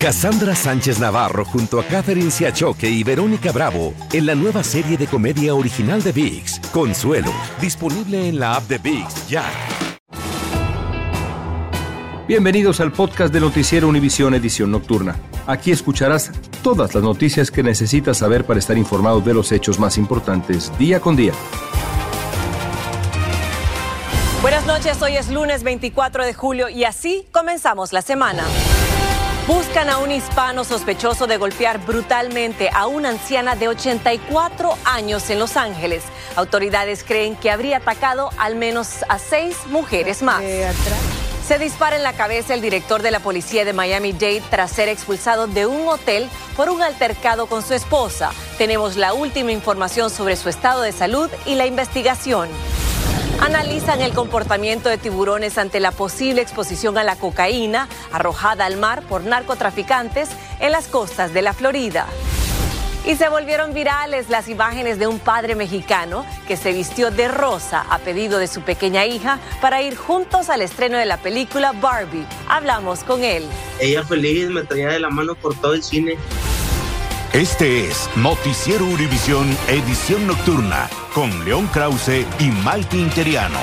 Cassandra Sánchez Navarro junto a Catherine Siachoque y Verónica Bravo en la nueva serie de comedia original de VIX, Consuelo, disponible en la app de VIX ya. Bienvenidos al podcast de Noticiero Univisión Edición Nocturna. Aquí escucharás todas las noticias que necesitas saber para estar informado de los hechos más importantes día con día. Buenas noches, hoy es lunes 24 de julio y así comenzamos la semana. Buscan a un hispano sospechoso de golpear brutalmente a una anciana de 84 años en Los Ángeles. Autoridades creen que habría atacado al menos a seis mujeres más. Se dispara en la cabeza el director de la policía de Miami-Dade tras ser expulsado de un hotel por un altercado con su esposa. Tenemos la última información sobre su estado de salud y la investigación. Analizan el comportamiento de tiburones ante la posible exposición a la cocaína arrojada al mar por narcotraficantes en las costas de la Florida. Y se volvieron virales las imágenes de un padre mexicano que se vistió de rosa a pedido de su pequeña hija para ir juntos al estreno de la película Barbie. Hablamos con él. Ella feliz me traía de la mano por todo el cine. Este es Noticiero Univisión Edición Nocturna con León Krause y Malti Interiano.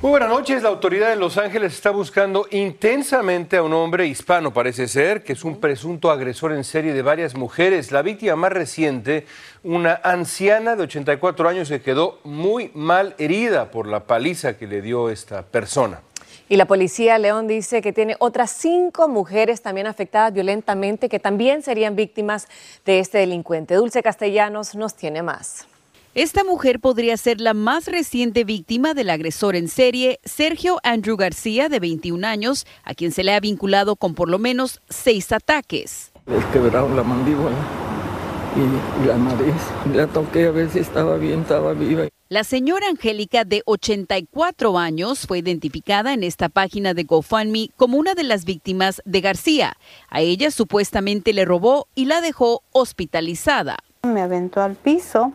Muy buenas noches. La autoridad en Los Ángeles está buscando intensamente a un hombre hispano, parece ser, que es un presunto agresor en serie de varias mujeres. La víctima más reciente, una anciana de 84 años, se quedó muy mal herida por la paliza que le dio esta persona. Y la policía León dice que tiene otras cinco mujeres también afectadas violentamente que también serían víctimas de este delincuente. Dulce Castellanos nos tiene más. Esta mujer podría ser la más reciente víctima del agresor en serie, Sergio Andrew García, de 21 años, a quien se le ha vinculado con por lo menos seis ataques. Le quebraron la mandíbula y la nariz. La toqué a ver si estaba bien, estaba viva. La señora Angélica, de 84 años, fue identificada en esta página de GoFundMe como una de las víctimas de García. A ella supuestamente le robó y la dejó hospitalizada. Me aventó al piso.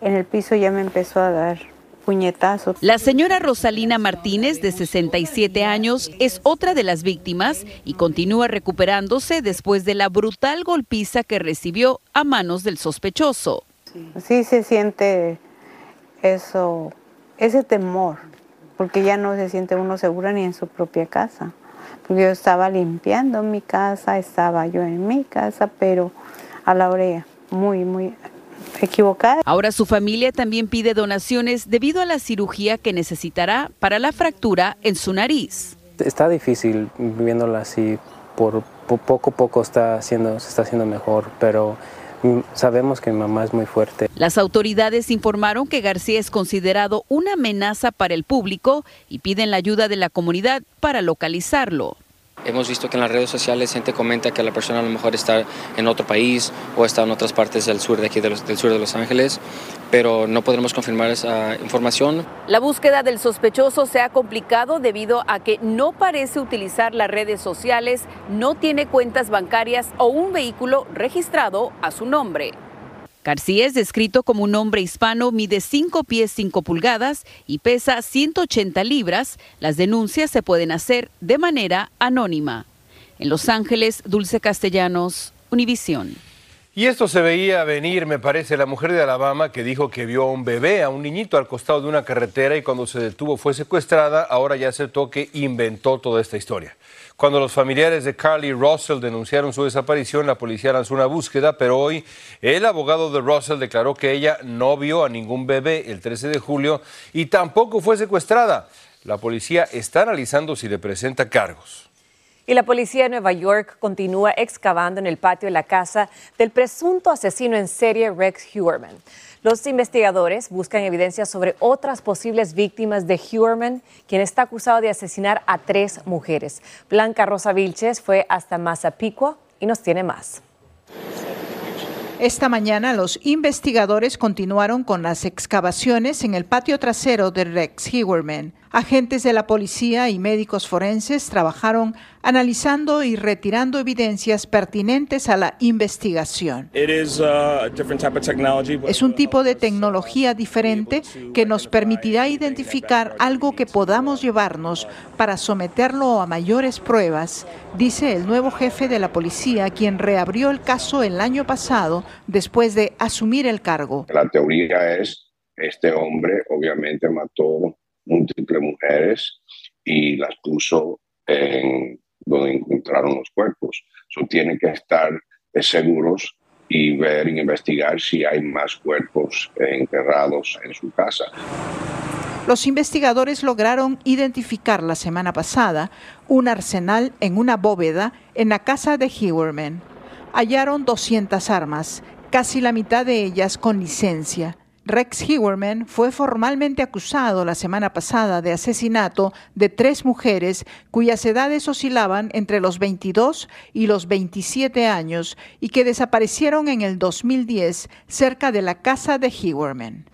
En el piso ya me empezó a dar puñetazos. La señora Rosalina Martínez, de 67 años, es otra de las víctimas y continúa recuperándose después de la brutal golpiza que recibió a manos del sospechoso. Sí se siente eso, ese temor, porque ya no se siente uno segura ni en su propia casa. Porque yo estaba limpiando mi casa, estaba yo en mi casa, pero a la hora muy, muy equivocada. Ahora su familia también pide donaciones debido a la cirugía que necesitará para la fractura en su nariz. Está difícil viéndola así, por, por poco a poco está haciendo, se está haciendo mejor, pero sabemos que mi mamá es muy fuerte. Las autoridades informaron que García es considerado una amenaza para el público y piden la ayuda de la comunidad para localizarlo. Hemos visto que en las redes sociales gente comenta que la persona a lo mejor está en otro país o está en otras partes del sur de aquí, los- del sur de Los Ángeles, pero no podremos confirmar esa información. La búsqueda del sospechoso se ha complicado debido a que no parece utilizar las redes sociales, no tiene cuentas bancarias o un vehículo registrado a su nombre. García es descrito como un hombre hispano, mide 5 pies 5 pulgadas y pesa 180 libras. Las denuncias se pueden hacer de manera anónima. En Los Ángeles, Dulce Castellanos, Univisión. Y esto se veía venir, me parece, la mujer de Alabama que dijo que vio a un bebé, a un niñito al costado de una carretera y cuando se detuvo fue secuestrada, ahora ya aceptó que inventó toda esta historia. Cuando los familiares de Carly Russell denunciaron su desaparición, la policía lanzó una búsqueda, pero hoy el abogado de Russell declaró que ella no vio a ningún bebé el 13 de julio y tampoco fue secuestrada. La policía está analizando si le presenta cargos. Y la policía de Nueva York continúa excavando en el patio de la casa del presunto asesino en serie Rex Huerman. Los investigadores buscan evidencia sobre otras posibles víctimas de Huerman, quien está acusado de asesinar a tres mujeres. Blanca Rosa Vilches fue hasta Massapequa y nos tiene más. Esta mañana los investigadores continuaron con las excavaciones en el patio trasero de Rex Hewerman. Agentes de la policía y médicos forenses trabajaron analizando y retirando evidencias pertinentes a la investigación. Es un tipo de tecnología diferente que nos permitirá identificar algo que podamos llevarnos para someterlo a mayores pruebas, dice el nuevo jefe de la policía, quien reabrió el caso el año pasado después de asumir el cargo. La teoría es, este hombre obviamente mató múltiples mujeres y las puso en donde encontraron los cuerpos. So, tienen que estar seguros y ver y investigar si hay más cuerpos enterrados en su casa. Los investigadores lograron identificar la semana pasada un arsenal en una bóveda en la casa de Hewerman. Hallaron 200 armas, casi la mitad de ellas con licencia. Rex Hewerman fue formalmente acusado la semana pasada de asesinato de tres mujeres cuyas edades oscilaban entre los 22 y los 27 años y que desaparecieron en el 2010 cerca de la casa de Hewerman.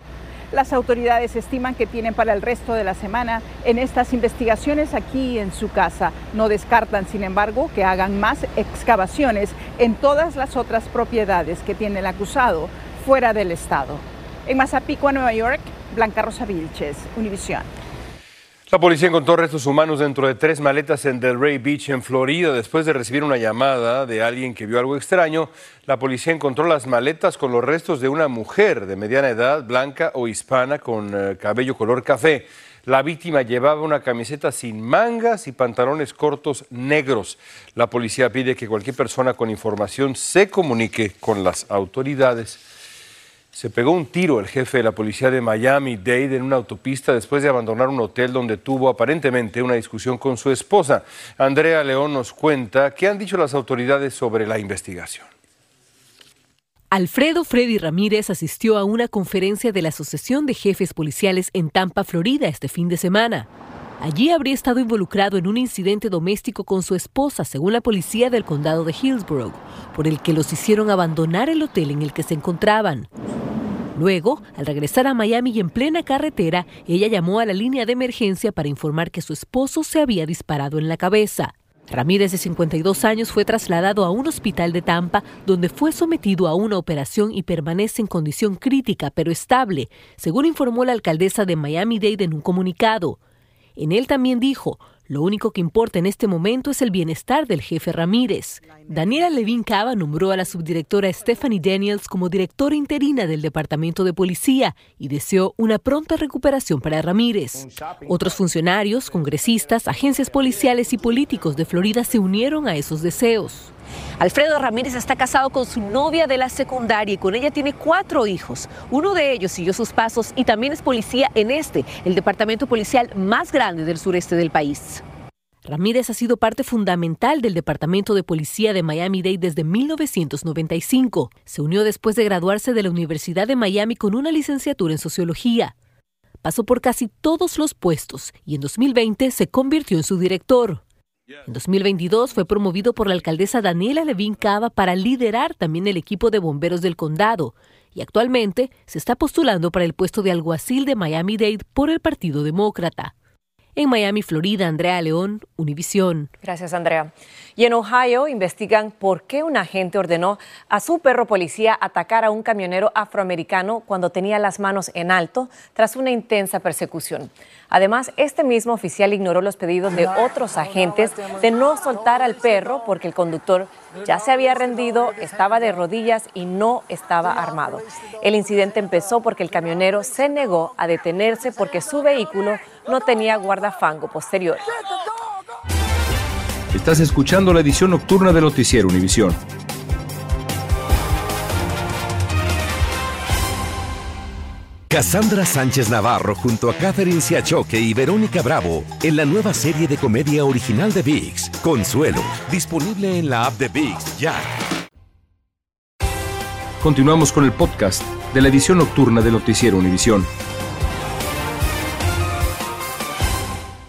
Las autoridades estiman que tienen para el resto de la semana en estas investigaciones aquí en su casa. No descartan, sin embargo, que hagan más excavaciones en todas las otras propiedades que tiene el acusado fuera del estado. En Mazapicua, Nueva York, Blanca Rosa Vilches, Univisión. La policía encontró restos humanos dentro de tres maletas en Delray Beach, en Florida. Después de recibir una llamada de alguien que vio algo extraño, la policía encontró las maletas con los restos de una mujer de mediana edad, blanca o hispana, con eh, cabello color café. La víctima llevaba una camiseta sin mangas y pantalones cortos negros. La policía pide que cualquier persona con información se comunique con las autoridades. Se pegó un tiro el jefe de la policía de Miami-Dade en una autopista después de abandonar un hotel donde tuvo aparentemente una discusión con su esposa. Andrea León nos cuenta qué han dicho las autoridades sobre la investigación. Alfredo Freddy Ramírez asistió a una conferencia de la Asociación de Jefes Policiales en Tampa, Florida, este fin de semana. Allí habría estado involucrado en un incidente doméstico con su esposa, según la policía del condado de Hillsborough, por el que los hicieron abandonar el hotel en el que se encontraban. Luego, al regresar a Miami y en plena carretera, ella llamó a la línea de emergencia para informar que su esposo se había disparado en la cabeza. Ramírez, de 52 años, fue trasladado a un hospital de Tampa, donde fue sometido a una operación y permanece en condición crítica pero estable, según informó la alcaldesa de Miami-Dade en un comunicado. En él también dijo, lo único que importa en este momento es el bienestar del jefe Ramírez. Daniela Levin Cava nombró a la subdirectora Stephanie Daniels como directora interina del Departamento de Policía y deseó una pronta recuperación para Ramírez. Otros funcionarios, congresistas, agencias policiales y políticos de Florida se unieron a esos deseos. Alfredo Ramírez está casado con su novia de la secundaria y con ella tiene cuatro hijos. Uno de ellos siguió sus pasos y también es policía en este, el departamento policial más grande del sureste del país. Ramírez ha sido parte fundamental del Departamento de Policía de Miami-Dade desde 1995. Se unió después de graduarse de la Universidad de Miami con una licenciatura en sociología. Pasó por casi todos los puestos y en 2020 se convirtió en su director. En 2022 fue promovido por la alcaldesa Daniela Levin Cava para liderar también el equipo de bomberos del condado y actualmente se está postulando para el puesto de alguacil de Miami-Dade por el Partido Demócrata. En Miami, Florida, Andrea León, Univisión. Gracias, Andrea. Y en Ohio investigan por qué un agente ordenó a su perro policía atacar a un camionero afroamericano cuando tenía las manos en alto tras una intensa persecución. Además, este mismo oficial ignoró los pedidos de otros agentes de no soltar al perro porque el conductor ya se había rendido, estaba de rodillas y no estaba armado. El incidente empezó porque el camionero se negó a detenerse porque su vehículo no tenía guardafango posterior. Estás escuchando la edición nocturna de Noticiero Univisión. Cassandra Sánchez Navarro junto a Catherine Siachoque y Verónica Bravo en la nueva serie de comedia original de VIX, Consuelo, disponible en la app de VIX ya. Continuamos con el podcast de la edición nocturna de Noticiero Univisión.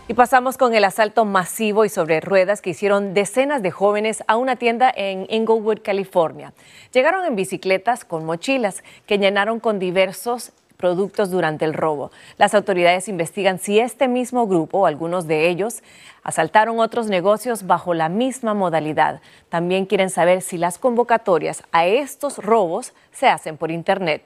Y pasamos con el asalto masivo y sobre ruedas que hicieron decenas de jóvenes a una tienda en Inglewood, California. Llegaron en bicicletas con mochilas que llenaron con diversos productos durante el robo. Las autoridades investigan si este mismo grupo o algunos de ellos asaltaron otros negocios bajo la misma modalidad. También quieren saber si las convocatorias a estos robos se hacen por Internet.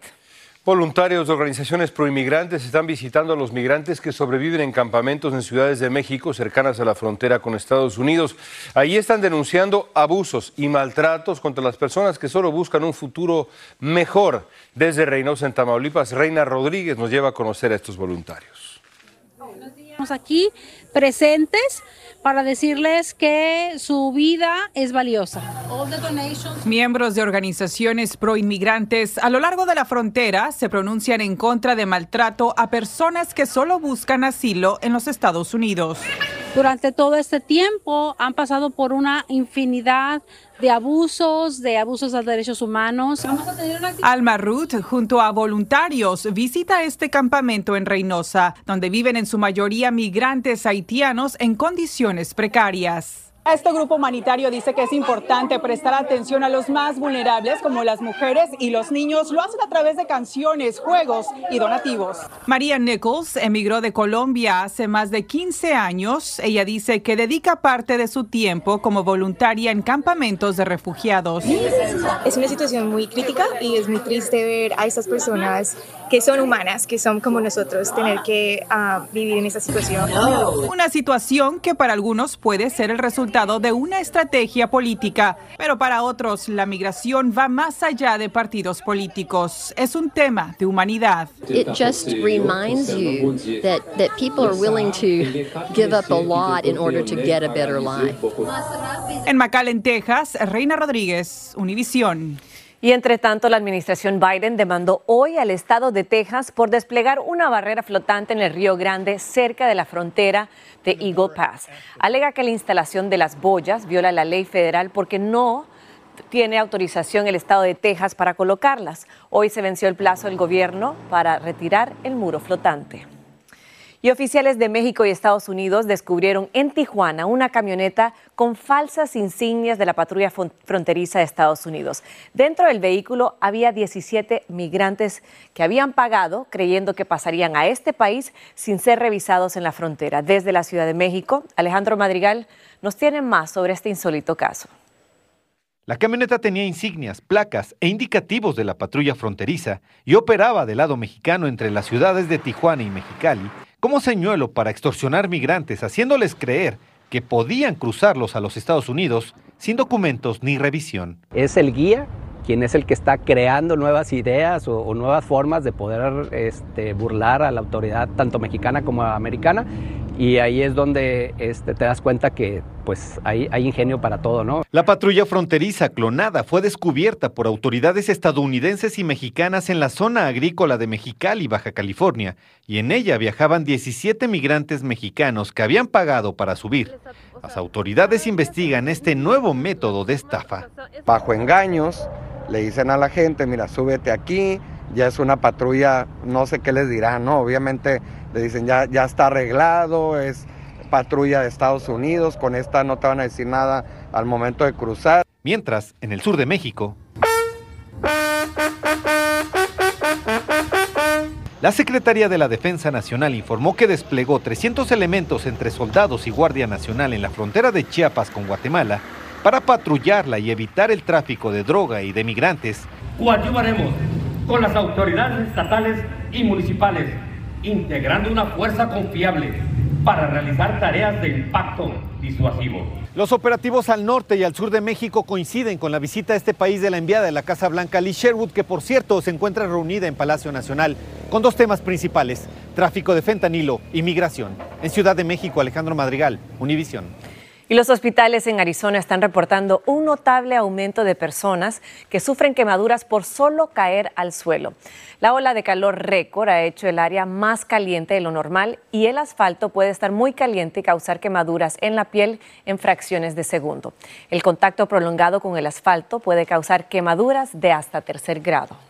Voluntarios de organizaciones proinmigrantes están visitando a los migrantes que sobreviven en campamentos en ciudades de México cercanas a la frontera con Estados Unidos. Allí están denunciando abusos y maltratos contra las personas que solo buscan un futuro mejor. Desde Reynosa, en Tamaulipas, Reina Rodríguez nos lleva a conocer a estos voluntarios. Estamos aquí presentes para decirles que su vida es valiosa. Miembros de organizaciones proinmigrantes a lo largo de la frontera se pronuncian en contra de maltrato a personas que solo buscan asilo en los Estados Unidos. Durante todo este tiempo han pasado por una infinidad de abusos, de abusos a derechos humanos. Alma Ruth, junto a voluntarios, visita este campamento en Reynosa, donde viven en su mayoría migrantes haitianos en condiciones precarias. Este grupo humanitario dice que es importante prestar atención a los más vulnerables como las mujeres y los niños. Lo hacen a través de canciones, juegos y donativos. María Nichols emigró de Colombia hace más de 15 años. Ella dice que dedica parte de su tiempo como voluntaria en campamentos de refugiados. Es una situación muy crítica y es muy triste ver a esas personas que son humanas, que son como nosotros, tener que uh, vivir en esa situación. Una situación que para algunos puede ser el resultado de una estrategia política, pero para otros la migración va más allá de partidos políticos. Es un tema de humanidad. It just reminds you that, that people are willing to give up a lot in order to get a better life. En McAllen, Texas, Reina Rodríguez, Univisión. Y entre tanto, la administración Biden demandó hoy al estado de Texas por desplegar una barrera flotante en el Río Grande cerca de la frontera de Eagle Pass. Alega que la instalación de las boyas viola la ley federal porque no tiene autorización el estado de Texas para colocarlas. Hoy se venció el plazo del gobierno para retirar el muro flotante. Y oficiales de México y Estados Unidos descubrieron en Tijuana una camioneta con falsas insignias de la patrulla fronteriza de Estados Unidos. Dentro del vehículo había 17 migrantes que habían pagado creyendo que pasarían a este país sin ser revisados en la frontera. Desde la Ciudad de México, Alejandro Madrigal nos tiene más sobre este insólito caso. La camioneta tenía insignias, placas e indicativos de la patrulla fronteriza y operaba del lado mexicano entre las ciudades de Tijuana y Mexicali como señuelo para extorsionar migrantes, haciéndoles creer que podían cruzarlos a los Estados Unidos sin documentos ni revisión. Es el guía quien es el que está creando nuevas ideas o, nuevas formas de poder este, burlar a la autoridad tanto mexicana como americana y ahí es donde este, te das cuenta que pues hay, hay, ingenio para todo, ¿no? La patrulla fronteriza clonada fue descubierta por autoridades estadounidenses y mexicanas en la zona agrícola de Mexicali, Baja California, y en ella viajaban 17 migrantes mexicanos que habían pagado para subir. Las autoridades investigan este nuevo método de estafa. Bajo engaños, le dicen a la gente, mira, súbete aquí, ya es una patrulla, no sé qué les dirán, ¿no? Obviamente le dicen, ya, ya está arreglado, es patrulla de Estados Unidos, con esta no te van a decir nada al momento de cruzar. Mientras, en el sur de México, la Secretaría de la Defensa Nacional informó que desplegó 300 elementos entre soldados y Guardia Nacional en la frontera de Chiapas con Guatemala para patrullarla y evitar el tráfico de droga y de migrantes. Coadyuvaremos con las autoridades estatales y municipales, integrando una fuerza confiable para realizar tareas de impacto disuasivo. Los operativos al norte y al sur de México coinciden con la visita a este país de la enviada de la Casa Blanca, Lee Sherwood, que por cierto se encuentra reunida en Palacio Nacional con dos temas principales, tráfico de fentanilo y migración. En Ciudad de México, Alejandro Madrigal, Univisión. Y los hospitales en Arizona están reportando un notable aumento de personas que sufren quemaduras por solo caer al suelo. La ola de calor récord ha hecho el área más caliente de lo normal y el asfalto puede estar muy caliente y causar quemaduras en la piel en fracciones de segundo. El contacto prolongado con el asfalto puede causar quemaduras de hasta tercer grado.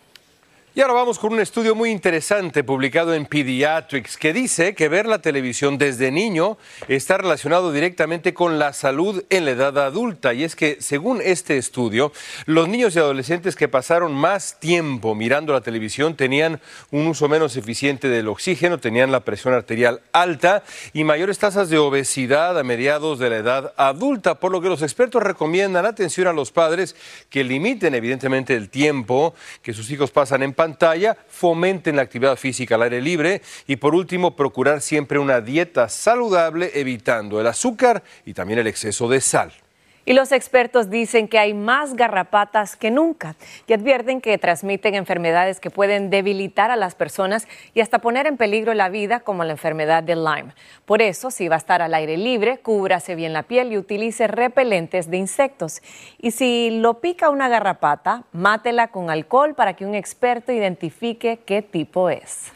Y ahora vamos con un estudio muy interesante publicado en Pediatrics que dice que ver la televisión desde niño está relacionado directamente con la salud en la edad adulta. Y es que, según este estudio, los niños y adolescentes que pasaron más tiempo mirando la televisión tenían un uso menos eficiente del oxígeno, tenían la presión arterial alta y mayores tasas de obesidad a mediados de la edad adulta, por lo que los expertos recomiendan atención a los padres que limiten evidentemente el tiempo que sus hijos pasan en pantalla fomenten la actividad física al aire libre y por último procurar siempre una dieta saludable evitando el azúcar y también el exceso de sal. Y los expertos dicen que hay más garrapatas que nunca y advierten que transmiten enfermedades que pueden debilitar a las personas y hasta poner en peligro la vida, como la enfermedad de Lyme. Por eso, si va a estar al aire libre, cúbrase bien la piel y utilice repelentes de insectos. Y si lo pica una garrapata, mátela con alcohol para que un experto identifique qué tipo es.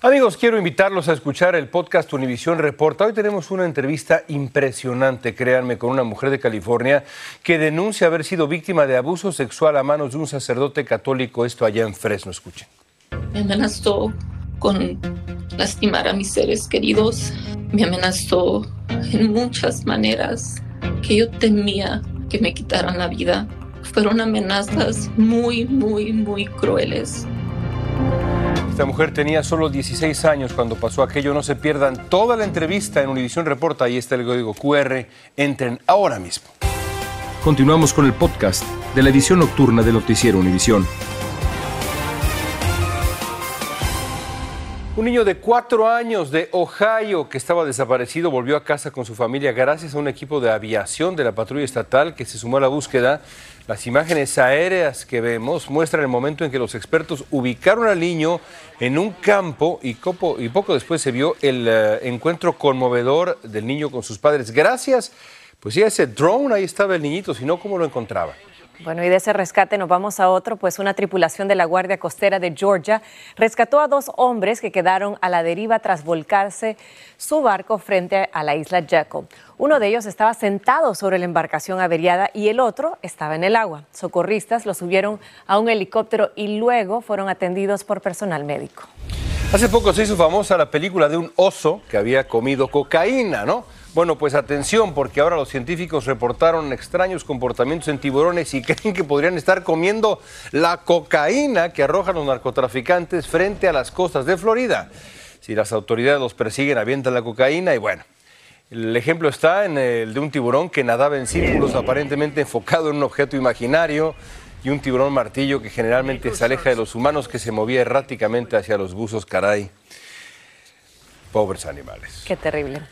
Amigos, quiero invitarlos a escuchar el podcast Univisión Reporta. Hoy tenemos una entrevista impresionante, créanme, con una mujer de California que denuncia haber sido víctima de abuso sexual a manos de un sacerdote católico, esto allá en Fresno. Escuchen. Me amenazó con lastimar a mis seres queridos. Me amenazó en muchas maneras que yo temía que me quitaran la vida. Fueron amenazas muy, muy, muy crueles. Esta mujer tenía solo 16 años cuando pasó aquello. No se pierdan toda la entrevista en Univisión Reporta. Ahí está el código QR. Entren ahora mismo. Continuamos con el podcast de la edición nocturna de Noticiero Univisión. Un niño de cuatro años de Ohio que estaba desaparecido volvió a casa con su familia gracias a un equipo de aviación de la patrulla estatal que se sumó a la búsqueda. Las imágenes aéreas que vemos muestran el momento en que los expertos ubicaron al niño en un campo y, poco después se vio el eh, encuentro conmovedor del niño con sus padres. Gracias, pues sí, ese drone ahí estaba el niñito, si no, ¿cómo lo encontraba? Bueno, y de ese rescate nos vamos a otro, pues una tripulación de la Guardia Costera de Georgia rescató a dos hombres que quedaron a la deriva tras volcarse su barco frente a la isla Jekyll. Uno de ellos estaba sentado sobre la embarcación averiada y el otro estaba en el agua. Socorristas lo subieron a un helicóptero y luego fueron atendidos por personal médico. Hace poco se hizo famosa la película de un oso que había comido cocaína, ¿no? Bueno, pues atención, porque ahora los científicos reportaron extraños comportamientos en tiburones y creen que podrían estar comiendo la cocaína que arrojan los narcotraficantes frente a las costas de Florida. Si las autoridades los persiguen, avientan la cocaína y bueno. El ejemplo está en el de un tiburón que nadaba en círculos aparentemente enfocado en un objeto imaginario y un tiburón martillo que generalmente se aleja de los humanos que se movía erráticamente hacia los buzos, caray. Pobres animales. Qué terrible.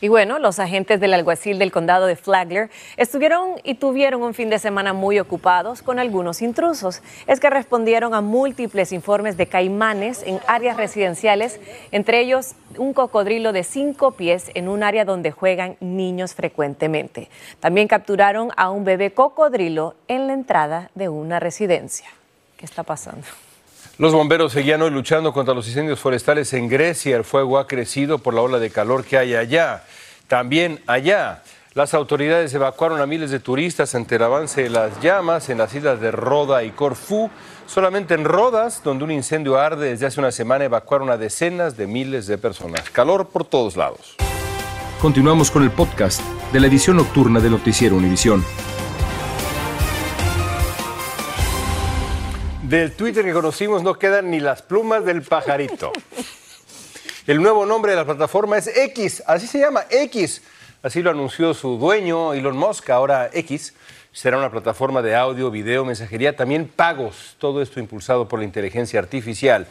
Y bueno, los agentes del alguacil del condado de Flagler estuvieron y tuvieron un fin de semana muy ocupados con algunos intrusos. Es que respondieron a múltiples informes de caimanes en áreas residenciales, entre ellos un cocodrilo de cinco pies en un área donde juegan niños frecuentemente. También capturaron a un bebé cocodrilo en la entrada de una residencia. ¿Qué está pasando? Los bomberos seguían hoy luchando contra los incendios forestales en Grecia. El fuego ha crecido por la ola de calor que hay allá. También allá, las autoridades evacuaron a miles de turistas ante el avance de las llamas en las islas de Roda y Corfú. Solamente en Rodas, donde un incendio arde desde hace una semana, evacuaron a decenas de miles de personas. Calor por todos lados. Continuamos con el podcast de la edición nocturna de Noticiero Univisión. Del Twitter que conocimos no quedan ni las plumas del pajarito. El nuevo nombre de la plataforma es X, así se llama, X. Así lo anunció su dueño, Elon Musk, ahora X. Será una plataforma de audio, video, mensajería, también pagos. Todo esto impulsado por la inteligencia artificial.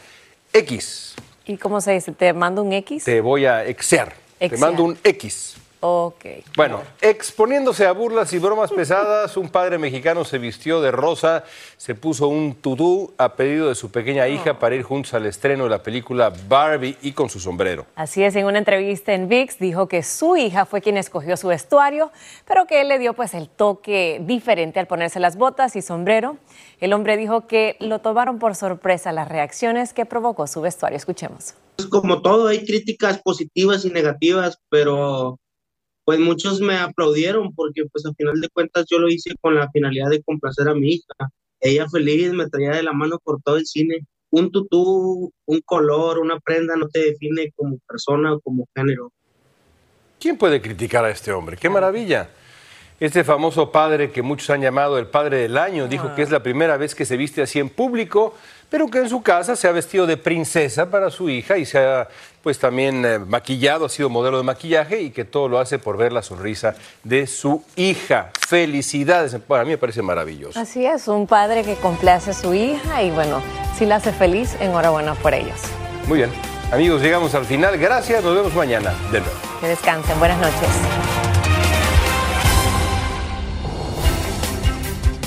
X. ¿Y cómo se dice? ¿Te mando un X? Te voy a exear. Te mando un X. Ok. Bueno, exponiéndose a burlas y bromas pesadas, un padre mexicano se vistió de rosa, se puso un tutú a pedido de su pequeña hija para ir juntos al estreno de la película Barbie y con su sombrero. Así es, en una entrevista en VIX dijo que su hija fue quien escogió su vestuario, pero que él le dio pues el toque diferente al ponerse las botas y sombrero. El hombre dijo que lo tomaron por sorpresa las reacciones que provocó su vestuario. Escuchemos. Como todo, hay críticas positivas y negativas, pero pues muchos me aplaudieron porque pues al final de cuentas yo lo hice con la finalidad de complacer a mi hija. ella feliz me traía de la mano por todo el cine. Un tutú, un color, una prenda no te define como persona o como género. ¿Quién puede criticar a este hombre? ¡Qué maravilla! Este famoso padre que muchos han llamado el padre del año dijo que es la primera vez que se viste así en público, pero que en su casa se ha vestido de princesa para su hija y se ha pues también eh, maquillado, ha sido modelo de maquillaje y que todo lo hace por ver la sonrisa de su hija. Felicidades, para mí me parece maravilloso. Así es, un padre que complace a su hija y bueno, si la hace feliz, enhorabuena por ellos. Muy bien, amigos, llegamos al final. Gracias, nos vemos mañana de nuevo. Que descansen, buenas noches.